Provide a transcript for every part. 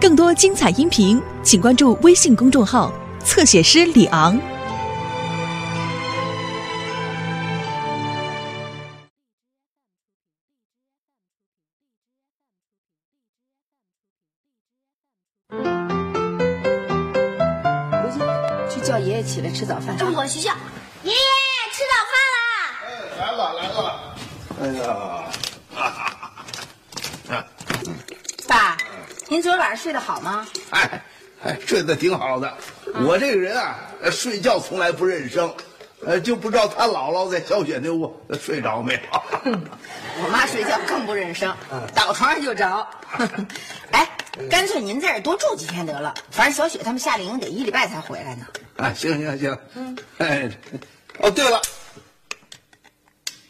更多精彩音频，请关注微信公众号“侧写师李昂”。回去，去叫爷爷起来吃早饭。我去叫爷爷吃早饭啦！来了来了，哎呀，爸，您昨晚上睡得好吗？哎哎，睡得挺好的。我这个人啊，呃睡觉从来不认生，呃，就不知道他姥姥在小雪那屋呃睡着没有。我妈睡觉更不认生，倒床上就着。哎，干脆您在这儿多住几天得了，反正小雪他们夏令营得一礼拜才回来呢。啊，行行行，嗯，哎，哦，对了，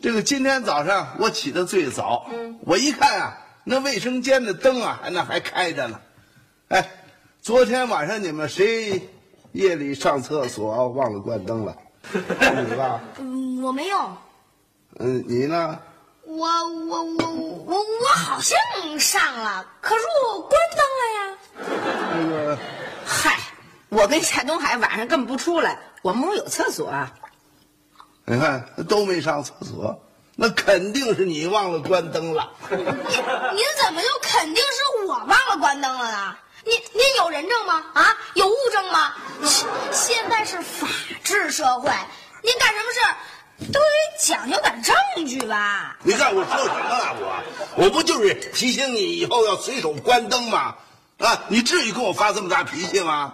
这个今天早上我起得最早，我一看啊，那卫生间的灯啊，那还开着呢。哎，昨天晚上你们谁夜里上厕所忘了关灯了？你吧？嗯，我没有，嗯，你呢？我我我我我好像上了，可是我关灯了呀。那个，嗨，我跟夏东海晚上根本不出来，我们屋有厕所啊。你看都没上厕所，那肯定是你忘了关灯了。你你怎么就肯定是我忘了关灯了呢？您您有人证吗？啊，有物证吗？现现在是法治社会，您干什么事都得讲究点证据吧？你看我说什么了？我我不就是提醒你以后要随手关灯吗？啊，你至于跟我发这么大脾气吗？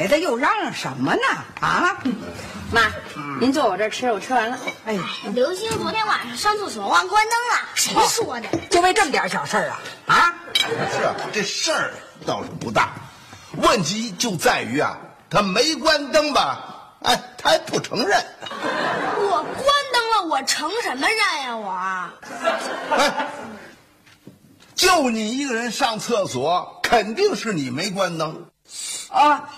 来的又嚷嚷什么呢？啊，妈，您坐我这儿吃，我吃完了。哎呀，刘星昨天晚上上厕所忘关灯了，谁说的？就为这么点小事儿啊？啊，是啊，这事儿倒是不大，问题就在于啊，他没关灯吧？哎，他还不承认。我关灯了，我承什么认呀？我哎，就你一个人上厕所，肯定是你没关灯。啊，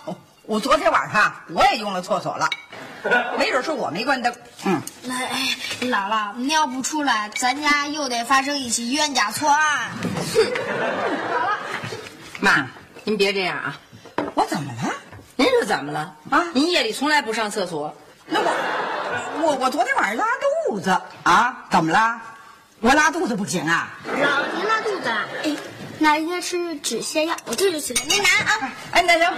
我昨天晚上我也用了厕所了，没准是我没关灯。嗯，那哎，姥姥，您要不出来，咱家又得发生一起冤假错案。妈，您别这样啊！我怎么了？您说怎么了啊您夜里从来不上厕所，那我我我昨天晚上拉肚子啊？怎么了？我拉肚子不行啊？姥姥，您拉肚子了？哎，那应该是止泻药，我这就去给您拿啊。哎，那行，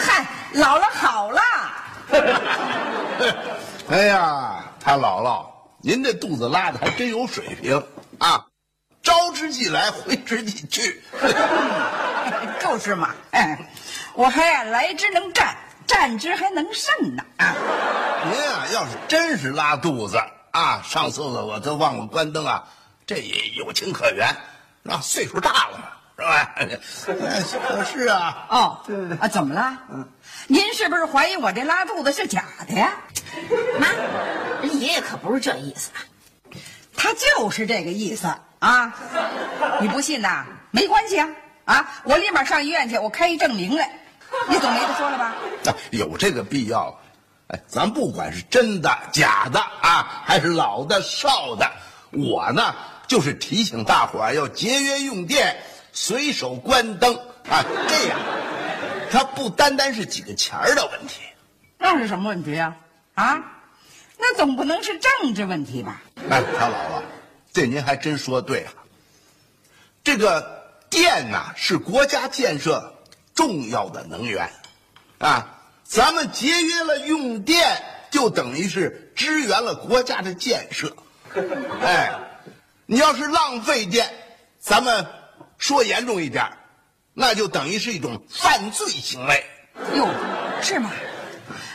嗨，姥姥好了。哎呀，他姥姥，您这肚子拉的还真有水平啊！招之即来，挥之即去。就是嘛，哎，我还啊来之能战，战之还能胜呢啊！您啊，要是真是拉肚子啊，上厕所我都忘了关灯啊，这也有情可原，啊，岁数大了嘛，是吧？哎可是啊，哦，啊，怎么了？嗯您是不是怀疑我这拉肚子是假的呀？妈，人爷爷可不是这意思。他就是这个意思啊！你不信呐？没关系啊啊！我立马上医院去，我开一证明来。你总没得说了吧？啊有这个必要。哎，咱不管是真的、假的啊，还是老的、少的，我呢就是提醒大伙儿要节约用电，随手关灯啊，这样，它不单单是几个钱儿的问题。那是什么问题呀、啊？那总不能是政治问题吧？哎，小姥姥，这您还真说对了。这个电呐、是国家建设重要的能源，啊，咱们节约了用电，就等于是支援了国家的建设。哎，你要是浪费电，咱们说严重一点，那就等于是一种犯罪行为。哟，是吗？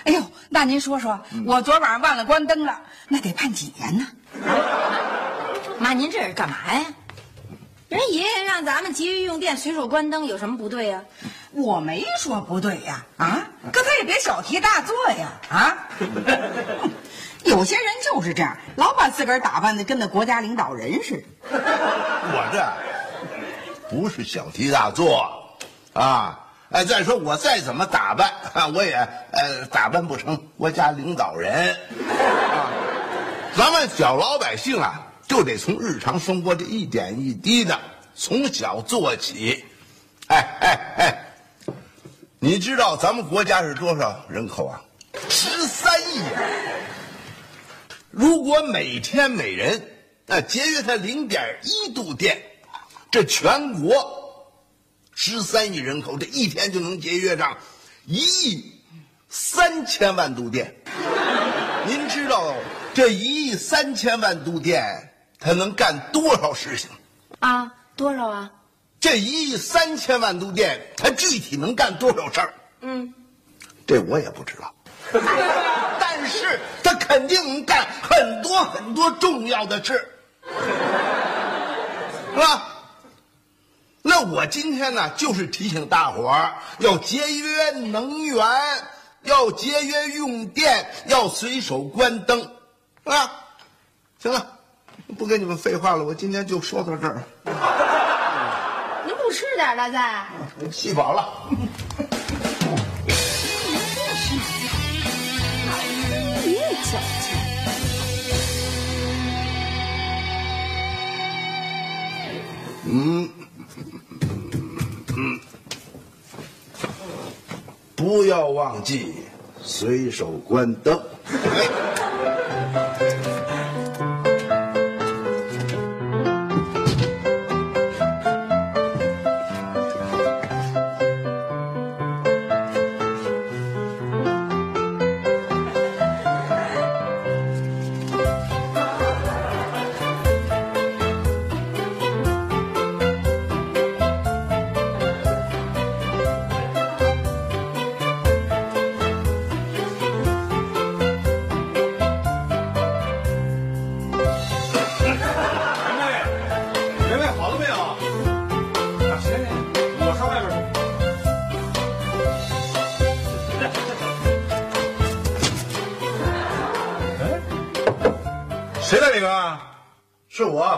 哎呦，那您说说，我昨晚上忘了关灯了，那得判几年呢？妈，您这是干嘛呀？人爷爷让咱们节约用电，随手关灯，有什么不对呀、我没说不对呀，啊，可他也别小题大做呀，啊！有些人就是这样，老把自个儿打扮的跟那国家领导人似的。我这不是小题大做啊！哎，再说我再怎么打扮啊，我也呃打扮不成国家领导人啊。咱们小老百姓啊，就得从日常生活的一点一滴的从小做起。哎哎哎，你知道咱们国家是多少人口啊？十三亿啊！如果每天每人啊节约它零点一度电，这全国十三亿人口，这一天就能节约上一亿三千万度电。您知道这一亿三千万度电它能干多少事情？啊？多少啊？这一亿三千万度电它具体能干多少事儿？嗯，这我也不知道，但是他肯定能干很多很多重要的事，是吧？那我今天呢，就是提醒大伙儿要节约能源，要节约用电，要随手关灯，啊？行了，不跟你们废话了，我今天就说到这儿，您不吃点了再？气饱了。不要忘记随手关灯。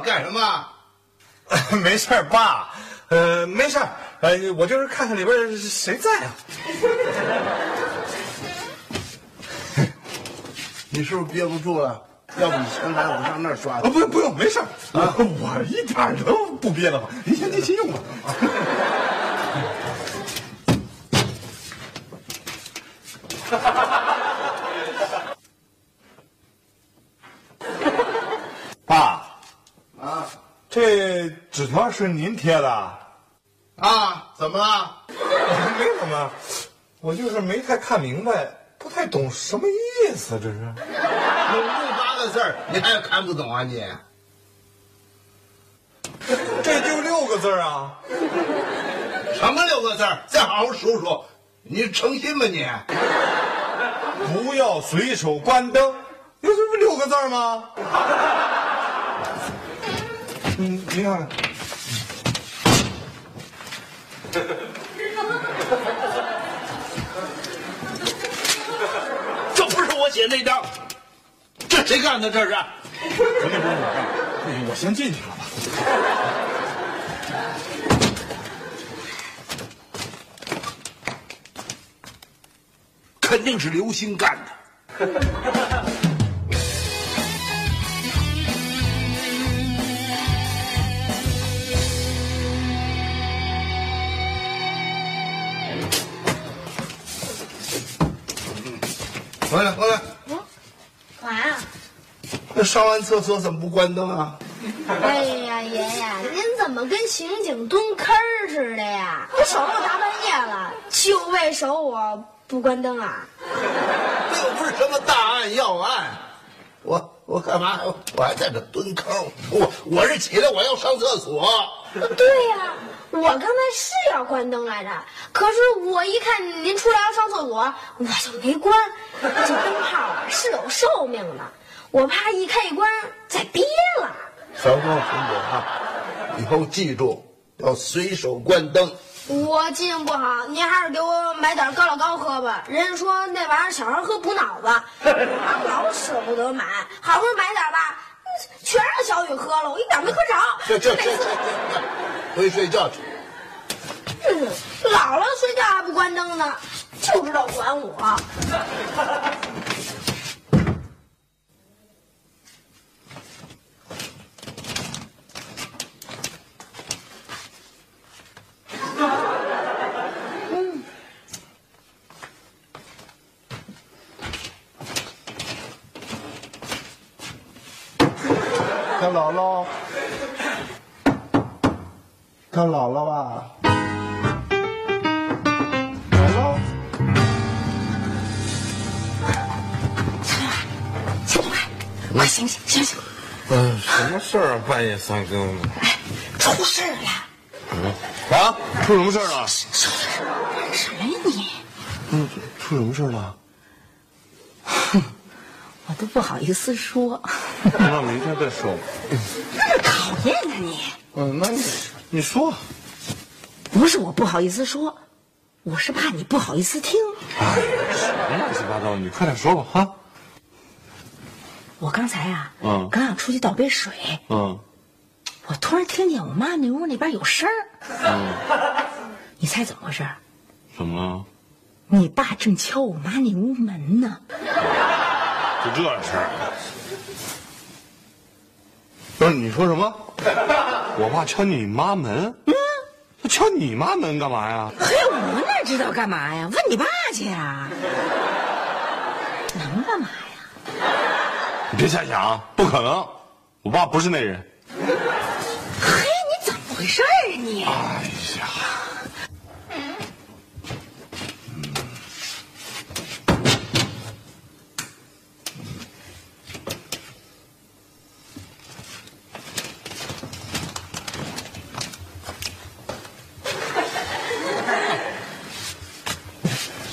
干什么？没事儿，爸。呃，没事儿。呃，我就是看看里边谁在啊。你是不是憋不住了？要不你先来，我上那儿刷啊，去。不用不用，没事儿。啊，我一点儿都不憋得慌。您先您先用吧。啊爸，啊这纸条是您贴的？啊，怎么了？没怎么，我就是没太看明白，不太懂什么意思，这是。有六八个字儿，你还看不懂啊你？这就六个字儿啊！什么六个字儿？再好好数数。你诚心吗你？不要随手关灯，有这不六个字儿吗？嗯，你看看，这不是我写那张，这谁干的？这是？不是我干的，不行，我先进去了吧。肯定是刘星干的。上完厕所怎么不关灯啊？哎呀，爷爷，您怎么跟刑警蹲坑儿似的呀？都守到大半夜了，就为守我不关灯啊？那又不是什么大案要案，我我干嘛？我还在这蹲坑？我我是起来我要上厕所。对呀、我刚才是要关灯来着，可是我一看您出来要上厕所，我就没关。这灯泡啊是有寿命的，我怕一开一关再憋了。小光孙子啊，以后记住要随手关灯。我记性不好，您还是给我买点高老高喝吧。人家说那玩意儿小孩喝补脑子，我 老舍不得买，好不容易买点吧，全让小雨喝了，我一点没喝着。这这这这这，回睡觉去。嗯姥姥睡觉还不关灯呢，就知道管我。他姥姥，他姥姥吧，姥姥，小东快醒醒醒醒！嗯，什么事儿啊？半夜三更的。出事儿了！嗯啊？出什么事儿了？什么呀你？嗯，出什么事了？哼？我都不好意思说，那明天再说吧。那么。讨厌啊你！嗯，那你你说。不是我不好意思说，我是怕你不好意思听。哎，什么乱七八糟？你快点说吧，哈。我刚才啊，嗯刚想出去倒杯水，嗯我突然听见我妈那屋那边有声儿，嗯，你猜怎么回事？怎么了？你爸正敲我妈那屋门呢。就这事儿？不是你说什么？我爸敲你妈门？嗯，他敲你妈门干嘛呀？嘿，我哪知道干嘛呀？问你爸去呀。能干嘛呀？你别瞎想，不可能，我爸不是那人。回事儿啊你？哎呀，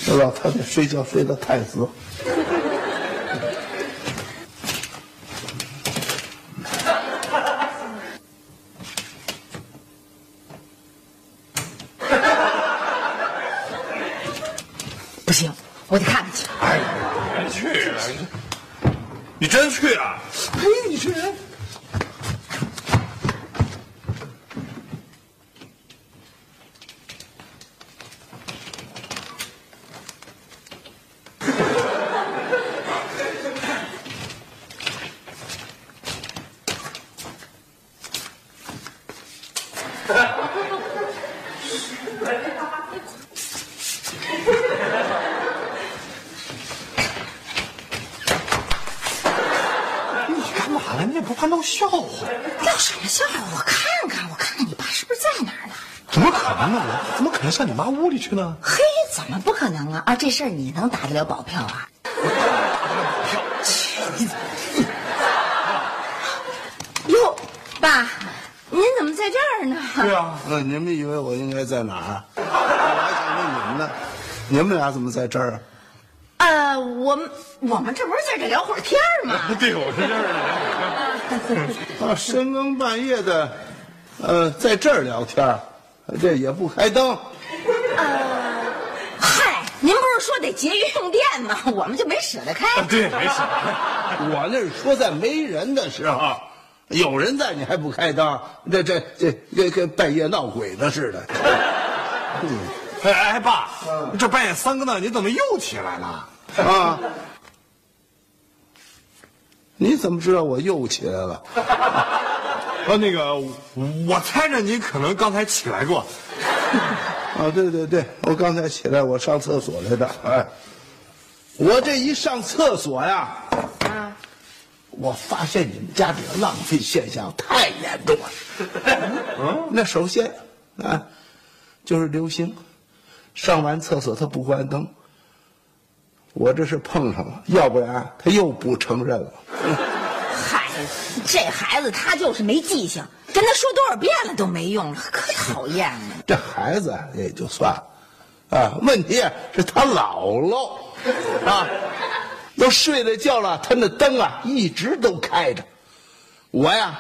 这老太太睡觉睡得太死。不行，我得看看去。哎，别去了，你你真去啊？哎，你这人，你干嘛呢？你也不怕闹笑话？闹什么笑话？我看看，我看看你爸是不是在哪儿呢？怎么可能呢？我怎么可能上你妈屋里去呢？嘿，怎么不可能啊？啊，这事儿你能打得了保票啊？哟，爸，您怎么在这儿呢？对啊，那你们以为我应该在哪儿？我还想问你们呢，你们俩怎么在这儿啊？呃，我们我们这不是在这聊会儿天儿吗？对，我是这儿 啊，深更半夜的，呃，在这儿聊天，这也不开灯。呃嗨，您不是说得节约用电吗？我们就没舍得开。对，没舍得开。我那是说在没人的时候，有人在你还不开灯，这这这跟跟半夜闹鬼的似的。哎哎，爸，这半夜三更的，你怎么又起来了？啊！你怎么知道我又起来了？啊，那个，我猜着你可能刚才起来过。啊，对对对，我刚才起来，我上厕所来的。哎，我这一上厕所呀，我发现你们家这个浪费现象太严重了。嗯，那首先啊，就是刘星上完厕所他不关灯，我这是碰上了，要不然他又不承认了。嗨，这孩子他就是没记性，跟他说多少遍了都没用，可讨厌了。这孩子也就算了，啊，问题是他姥姥啊，都睡了觉了，他那灯啊一直都开着。我呀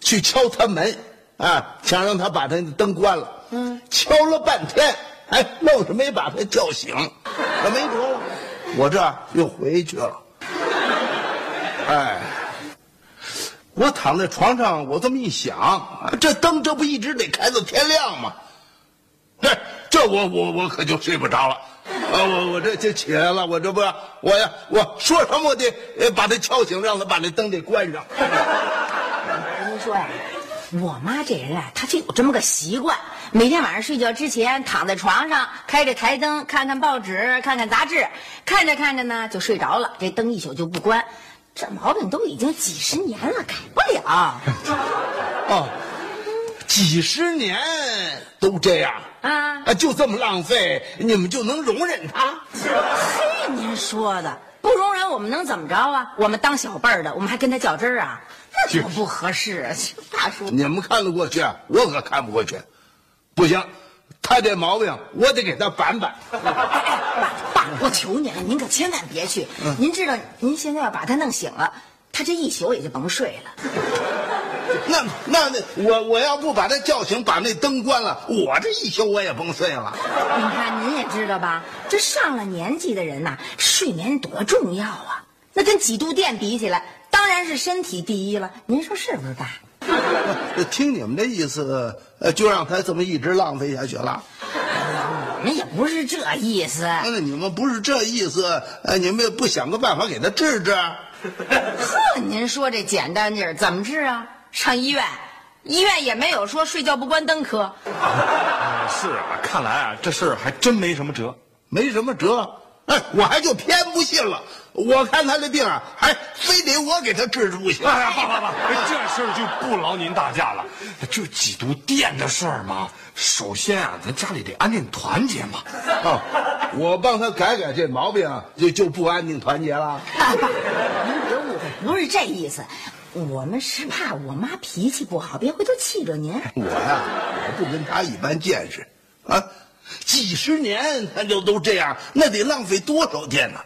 去敲他门啊，想让他把他的灯关了。嗯，敲了半天，哎，愣是没把他叫醒。可没辙了，我这又回去了。哎，我躺在床上，我这么一想，啊这灯这不一直得开到天亮吗？这这我我我可就睡不着了，啊，我我这就起来了，我这不我呀，我说什么我得呃把他敲醒，让他把那灯给关上。您说呀，我妈这人啊，她就有这么个习惯，每天晚上睡觉之前躺在床上，开着台灯，看看报纸，看看杂志，看着看着呢就睡着了，这灯一宿就不关。这毛病都已经几十年了，改不了哦，几十年都这样啊！啊，就这么浪费，你们就能容忍他？嘿，您说的不容忍，我们能怎么着啊？我们当小辈儿的，我们还跟他较真儿啊？那多不合适啊！大叔，你们看得过去，我可看不过去。不行，他这毛病我得给他板板。哎哎，爸爸，我求您了，您可千万别去。您知道，您现在要把他弄醒了，他这一宿也就甭睡了。那那那我我要不把他叫醒，把那灯关了，我这一宿我也甭睡了。你看，您也知道吧？这上了年纪的人呐，睡眠多重要啊！那跟几度电比起来，当然是身体第一了。您说是不是，爸？听你们这意思，呃，就让他这么一直浪费下去了。我们也不是这意思。那你们不是这意思，呃，你们也不想个办法给他治治？呵，您说这简单劲儿，怎么治啊？上医院，医院也没有说睡觉不关灯科。啊是啊，看来啊这事儿还真没什么辙。没什么辙。哎，我还就偏不信了。我看他这病啊，还非得我给他治治不行。哎呀，爸爸爸，这事儿就不劳您大驾了。这几度电的事儿嘛，首先啊，咱家里得安定团结嘛。啊，我帮他改改这毛病啊，就就不安定团结了。您别误会，不是这意思。我们是怕我妈脾气不好，别回头气着您。我呀，我不跟他一般见识，啊，几十年他就都这样，那得浪费多少电呢？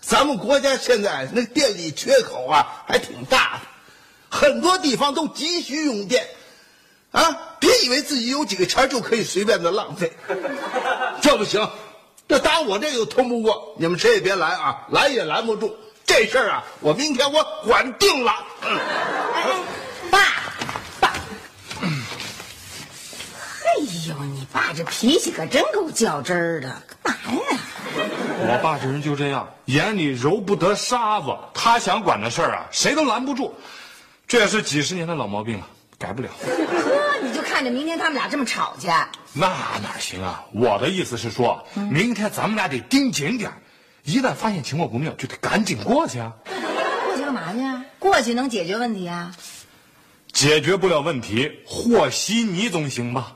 咱们国家现在那电力缺口啊，还挺大的，很多地方都急需用电，啊，别以为自己有几个钱就可以随便的浪费，这不行，这打我这个通不过，你们谁也别拦啊，拦也拦不住。这事儿啊，我明天我管定了。嗯。爸，爸，哎呦，你爸这脾气可真够较真儿的，干嘛呀？我爸这人就这样，眼里揉不得沙子，他想管的事儿啊，谁都拦不住。这也是几十年的老毛病了，改不了。呵，你就看着明天他们俩这么吵去，那哪行啊？我的意思是说，明天咱们俩得盯紧点儿一旦发现情况不妙，就得赶紧过去啊。过去干嘛去啊？过去能解决问题啊？解决不了问题，和稀泥总行吧？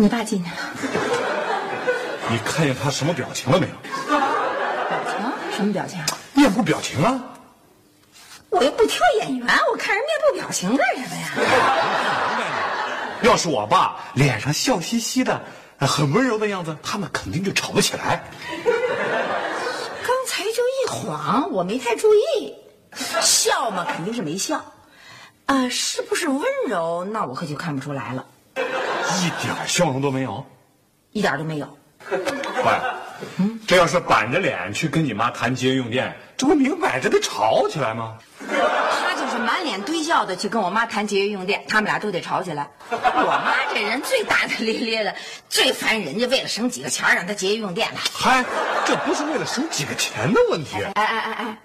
你爸进去了。你看见他什么表情了没有？表情？什么表情？面部表情啊！我又不挑演员，我看人面部表情干什么呀？要是我爸脸上笑嘻嘻的，很温柔的样子，他们肯定就吵不起来。刚才就一晃，我没太注意。笑嘛，肯定是没笑。啊、是不是温柔？那我可就看不出来了。一点笑容都没有。一点都没有。坏，这要是板着脸去跟你妈谈节约用电，这不明摆着得吵起来吗？他就是满脸堆笑的去跟我妈谈节约用电，他们俩都得吵起来。我妈这人最大大咧咧的，最烦人家为了省几个钱让她节约用电了。嗨，这不是为了省几个钱的问题。哎哎哎哎，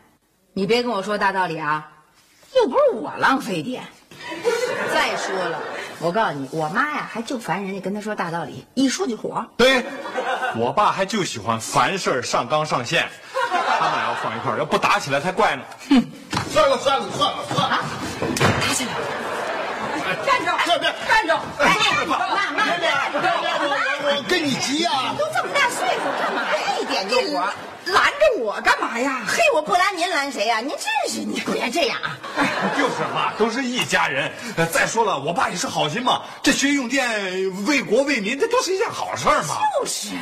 你别跟我说大道理啊，又不是我浪费电。再说了，我告诉你，我妈呀还就烦人家跟她说大道理，一说就火。对，我爸还就喜欢凡事上纲上线，他们俩要放一块儿，要不打起来才怪呢。算了算了算了算了，打起来！站住！这边站住！哎，妈妈妈，我我跟你急啊！都这么大岁数，干嘛呀？一点就火。拦着我干嘛呀？嘿，我不拦您拦谁呀、您真是你别这样啊！就是嘛，都是一家人。呃再说了，我爸也是好心嘛，这学用电为国为民，这都是一件好事儿嘛。就是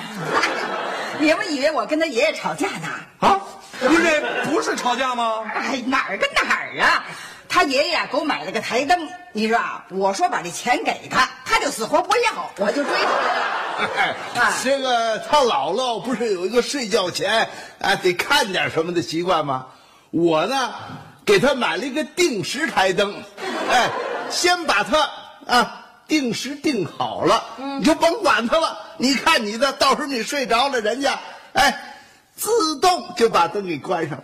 你们以为我跟他爷爷吵架呢？啊，不是不是吵架吗？哎，哪儿跟哪儿啊？他爷爷给我买了个台灯，你说啊？我说把这钱给他，他就死活不要，我就追出来了。哎，这个他姥姥不是有一个睡觉前啊得看点什么的习惯吗？我呢，给他买了一个定时台灯，哎，先把它啊定时定好了，你就甭管它了。你看你的，到时候你睡着了，人家哎自动就把灯给关上了。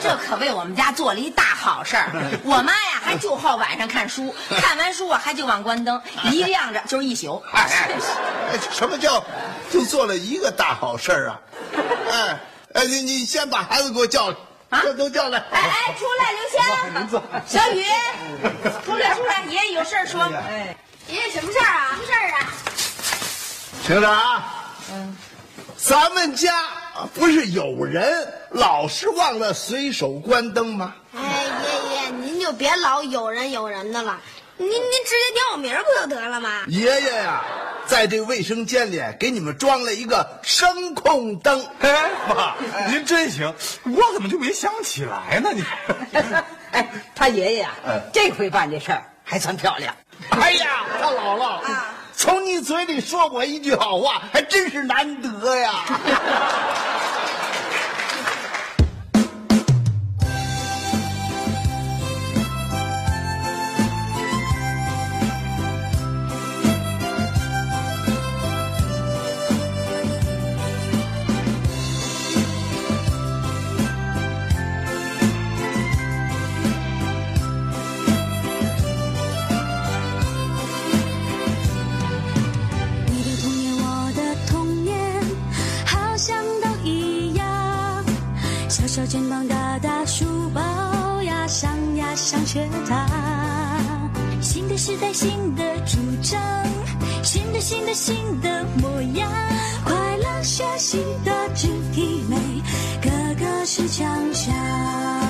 您这可为我们家做了一大好事儿。我妈呀，还就好晚上看书，看完书啊，还就忘关灯，一亮着就是一宿。哎哎，哎什么叫就做了一个大好事儿啊？哎哎，你你先把孩子给我叫来，啊这都叫来。哎哎，出来，刘香，小雨，出来出来，爷爷有事儿说。哎，爷爷什么事儿啊？什么事儿啊？听着啊，嗯，咱们家不是有人老是忘了随手关灯吗？哎，爷爷，您就别老有人有人的了，您您直接点我名儿不就得了吗？爷爷呀、在这卫生间里给你们装了一个声控灯。哎妈，您真行，我怎么就没想起来呢？你，哎，他爷爷啊，这回办这事儿还算漂亮。哎呀，他姥姥，从你嘴里说我一句好话，还真是难得呀。学堂。新的时代，新的主张，新的新的新的模样。快乐学习的肢体美，个个是强项。